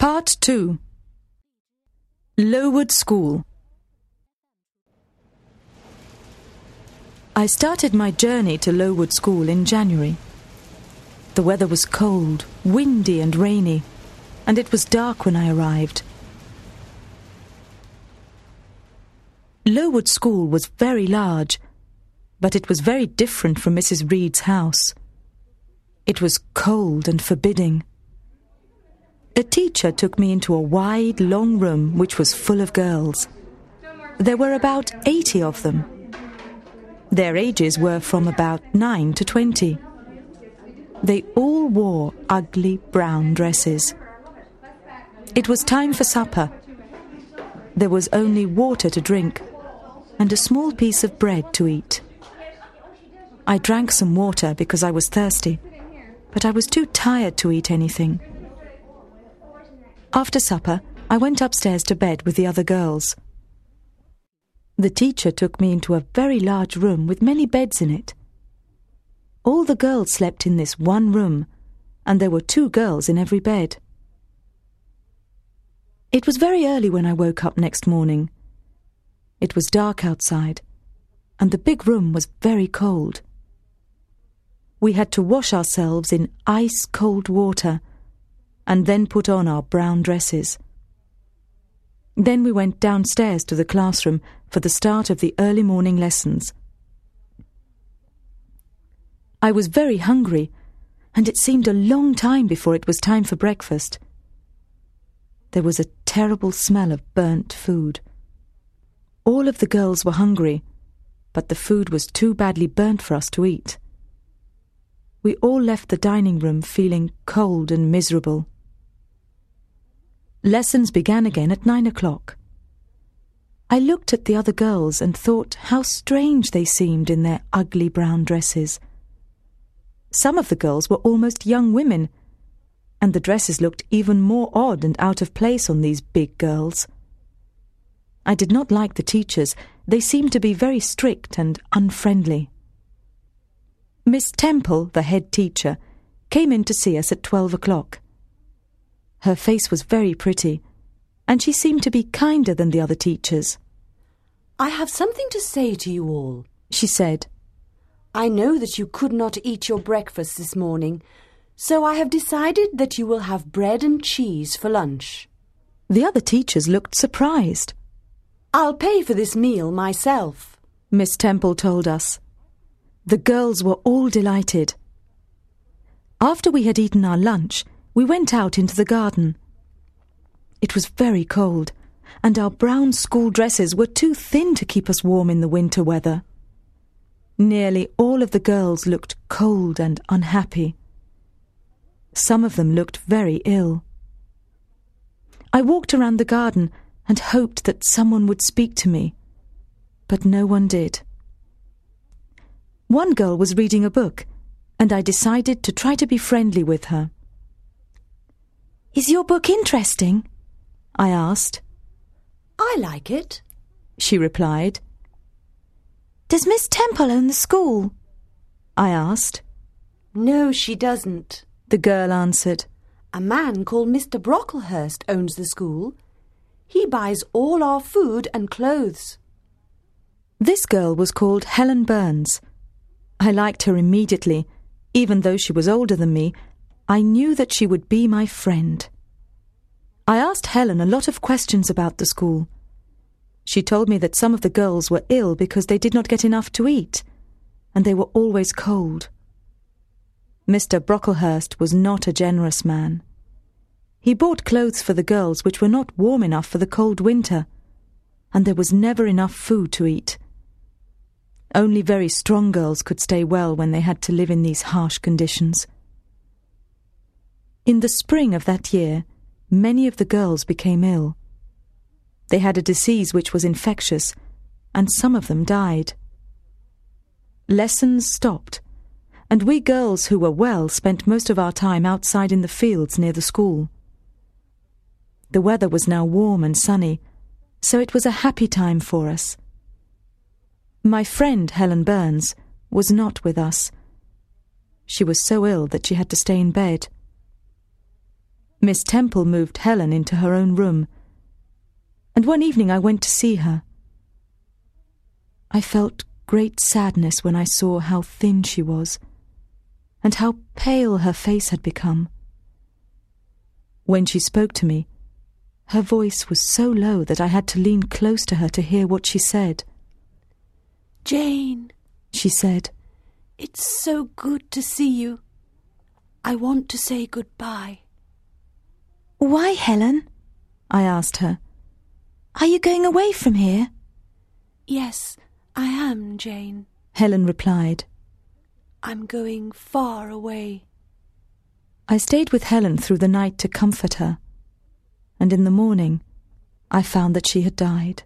Part 2 Lowood School I started my journey to Lowood School in January. The weather was cold, windy, and rainy, and it was dark when I arrived. Lowood School was very large, but it was very different from Mrs. Reed's house. It was cold and forbidding. A teacher took me into a wide, long room which was full of girls. There were about 80 of them. Their ages were from about 9 to 20. They all wore ugly brown dresses. It was time for supper. There was only water to drink and a small piece of bread to eat. I drank some water because I was thirsty, but I was too tired to eat anything. After supper, I went upstairs to bed with the other girls. The teacher took me into a very large room with many beds in it. All the girls slept in this one room, and there were two girls in every bed. It was very early when I woke up next morning. It was dark outside, and the big room was very cold. We had to wash ourselves in ice cold water and then put on our brown dresses. Then we went downstairs to the classroom for the start of the early morning lessons. I was very hungry, and it seemed a long time before it was time for breakfast. There was a terrible smell of burnt food. All of the girls were hungry, but the food was too badly burnt for us to eat. We all left the dining room feeling cold and miserable. Lessons began again at nine o'clock. I looked at the other girls and thought how strange they seemed in their ugly brown dresses. Some of the girls were almost young women, and the dresses looked even more odd and out of place on these big girls. I did not like the teachers, they seemed to be very strict and unfriendly. Miss Temple, the head teacher, came in to see us at twelve o'clock. Her face was very pretty, and she seemed to be kinder than the other teachers. I have something to say to you all, she said. I know that you could not eat your breakfast this morning, so I have decided that you will have bread and cheese for lunch. The other teachers looked surprised. I'll pay for this meal myself, Miss Temple told us. The girls were all delighted. After we had eaten our lunch, we went out into the garden. It was very cold, and our brown school dresses were too thin to keep us warm in the winter weather. Nearly all of the girls looked cold and unhappy. Some of them looked very ill. I walked around the garden and hoped that someone would speak to me, but no one did. One girl was reading a book, and I decided to try to be friendly with her. Is your book interesting? I asked. I like it, she replied. Does Miss Temple own the school? I asked. No, she doesn't, the girl answered. A man called Mr. Brocklehurst owns the school. He buys all our food and clothes. This girl was called Helen Burns. I liked her immediately. Even though she was older than me, I knew that she would be my friend. I asked Helen a lot of questions about the school. She told me that some of the girls were ill because they did not get enough to eat, and they were always cold. Mr. Brocklehurst was not a generous man. He bought clothes for the girls which were not warm enough for the cold winter, and there was never enough food to eat. Only very strong girls could stay well when they had to live in these harsh conditions. In the spring of that year, many of the girls became ill. They had a disease which was infectious, and some of them died. Lessons stopped, and we girls who were well spent most of our time outside in the fields near the school. The weather was now warm and sunny, so it was a happy time for us. My friend Helen Burns was not with us. She was so ill that she had to stay in bed. Miss Temple moved Helen into her own room, and one evening I went to see her. I felt great sadness when I saw how thin she was, and how pale her face had become. When she spoke to me, her voice was so low that I had to lean close to her to hear what she said. Jane, she said, it's so good to see you. I want to say goodbye. Why, Helen? I asked her. Are you going away from here? Yes, I am, Jane, Helen replied. I'm going far away. I stayed with Helen through the night to comfort her and in the morning I found that she had died.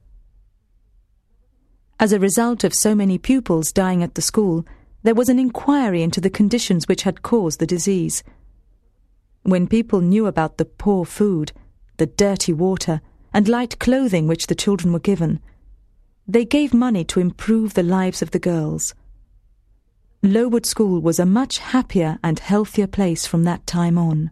As a result of so many pupils dying at the school, there was an inquiry into the conditions which had caused the disease. When people knew about the poor food, the dirty water, and light clothing which the children were given, they gave money to improve the lives of the girls. Lowood School was a much happier and healthier place from that time on.